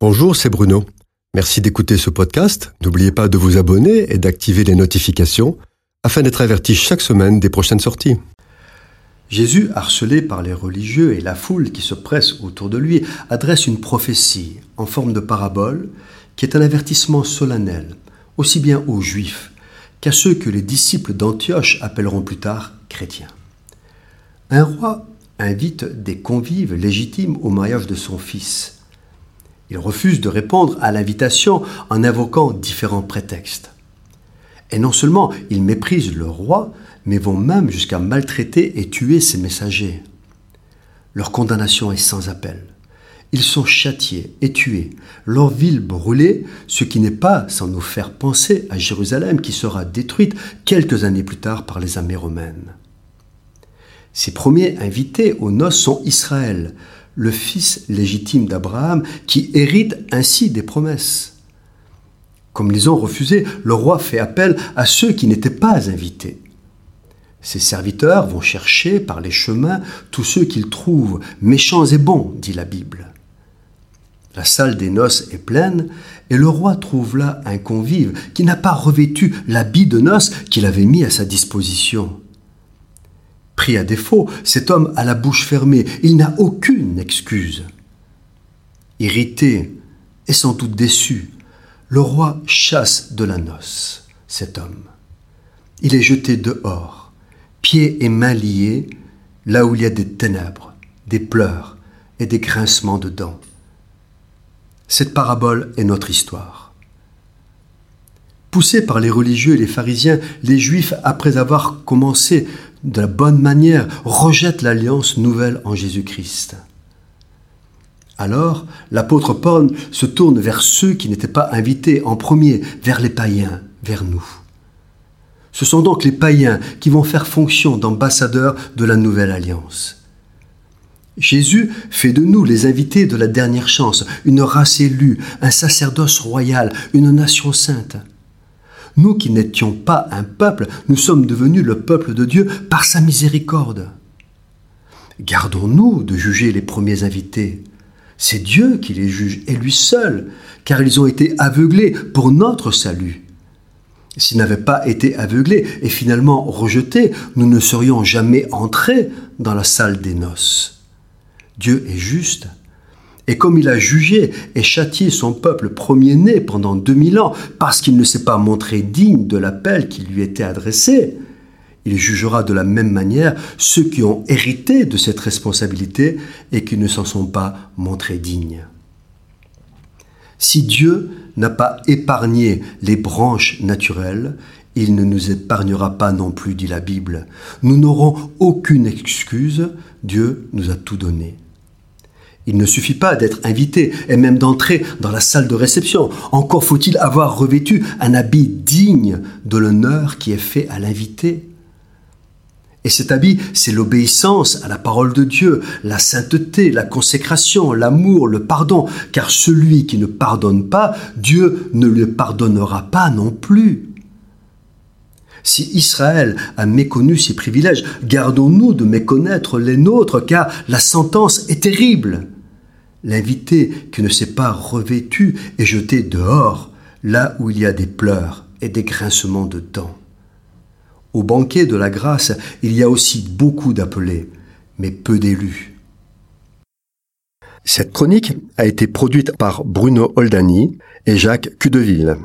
Bonjour, c'est Bruno. Merci d'écouter ce podcast. N'oubliez pas de vous abonner et d'activer les notifications afin d'être averti chaque semaine des prochaines sorties. Jésus, harcelé par les religieux et la foule qui se presse autour de lui, adresse une prophétie en forme de parabole qui est un avertissement solennel, aussi bien aux Juifs qu'à ceux que les disciples d'Antioche appelleront plus tard chrétiens. Un roi invite des convives légitimes au mariage de son fils. Il refuse de répondre à l'invitation en invoquant différents prétextes. Et non seulement ils méprisent le roi, mais vont même jusqu'à maltraiter et tuer ses messagers. Leur condamnation est sans appel. Ils sont châtiés et tués, leur ville brûlée, ce qui n'est pas sans nous faire penser à Jérusalem qui sera détruite quelques années plus tard par les armées romaines. Ces premiers invités aux noces sont Israël, le fils légitime d'Abraham, qui hérite ainsi des promesses. Comme ils ont refusé, le roi fait appel à ceux qui n'étaient pas invités. Ses serviteurs vont chercher par les chemins tous ceux qu'ils trouvent méchants et bons, dit la Bible. La salle des noces est pleine, et le roi trouve là un convive qui n'a pas revêtu l'habit de noces qu'il avait mis à sa disposition. À défaut, cet homme a la bouche fermée, il n'a aucune excuse. Irrité et sans doute déçu, le roi chasse de la noce cet homme. Il est jeté dehors, pieds et mains liés, là où il y a des ténèbres, des pleurs et des grincements de dents. Cette parabole est notre histoire. Poussés par les religieux et les pharisiens, les Juifs, après avoir commencé de la bonne manière, rejettent l'alliance nouvelle en Jésus-Christ. Alors, l'apôtre Paul se tourne vers ceux qui n'étaient pas invités en premier, vers les païens, vers nous. Ce sont donc les païens qui vont faire fonction d'ambassadeurs de la nouvelle alliance. Jésus fait de nous les invités de la dernière chance, une race élue, un sacerdoce royal, une nation sainte. Nous qui n'étions pas un peuple, nous sommes devenus le peuple de Dieu par sa miséricorde. Gardons-nous de juger les premiers invités. C'est Dieu qui les juge, et lui seul, car ils ont été aveuglés pour notre salut. S'ils n'avaient pas été aveuglés et finalement rejetés, nous ne serions jamais entrés dans la salle des noces. Dieu est juste, et comme il a jugé et châtié son peuple premier-né pendant 2000 ans parce qu'il ne s'est pas montré digne de l'appel qui lui était adressé, il jugera de la même manière ceux qui ont hérité de cette responsabilité et qui ne s'en sont pas montrés dignes. Si Dieu n'a pas épargné les branches naturelles, il ne nous épargnera pas non plus, dit la Bible. Nous n'aurons aucune excuse, Dieu nous a tout donné. Il ne suffit pas d'être invité et même d'entrer dans la salle de réception. Encore faut-il avoir revêtu un habit digne de l'honneur qui est fait à l'invité. Et cet habit, c'est l'obéissance à la parole de Dieu, la sainteté, la consécration, l'amour, le pardon, car celui qui ne pardonne pas, Dieu ne le pardonnera pas non plus. Si Israël a méconnu ses privilèges, gardons-nous de méconnaître les nôtres, car la sentence est terrible. L'invité qui ne s'est pas revêtu est jeté dehors, là où il y a des pleurs et des grincements de dents. Au banquet de la grâce, il y a aussi beaucoup d'appelés, mais peu d'élus. Cette chronique a été produite par Bruno Oldani et Jacques Cudeville.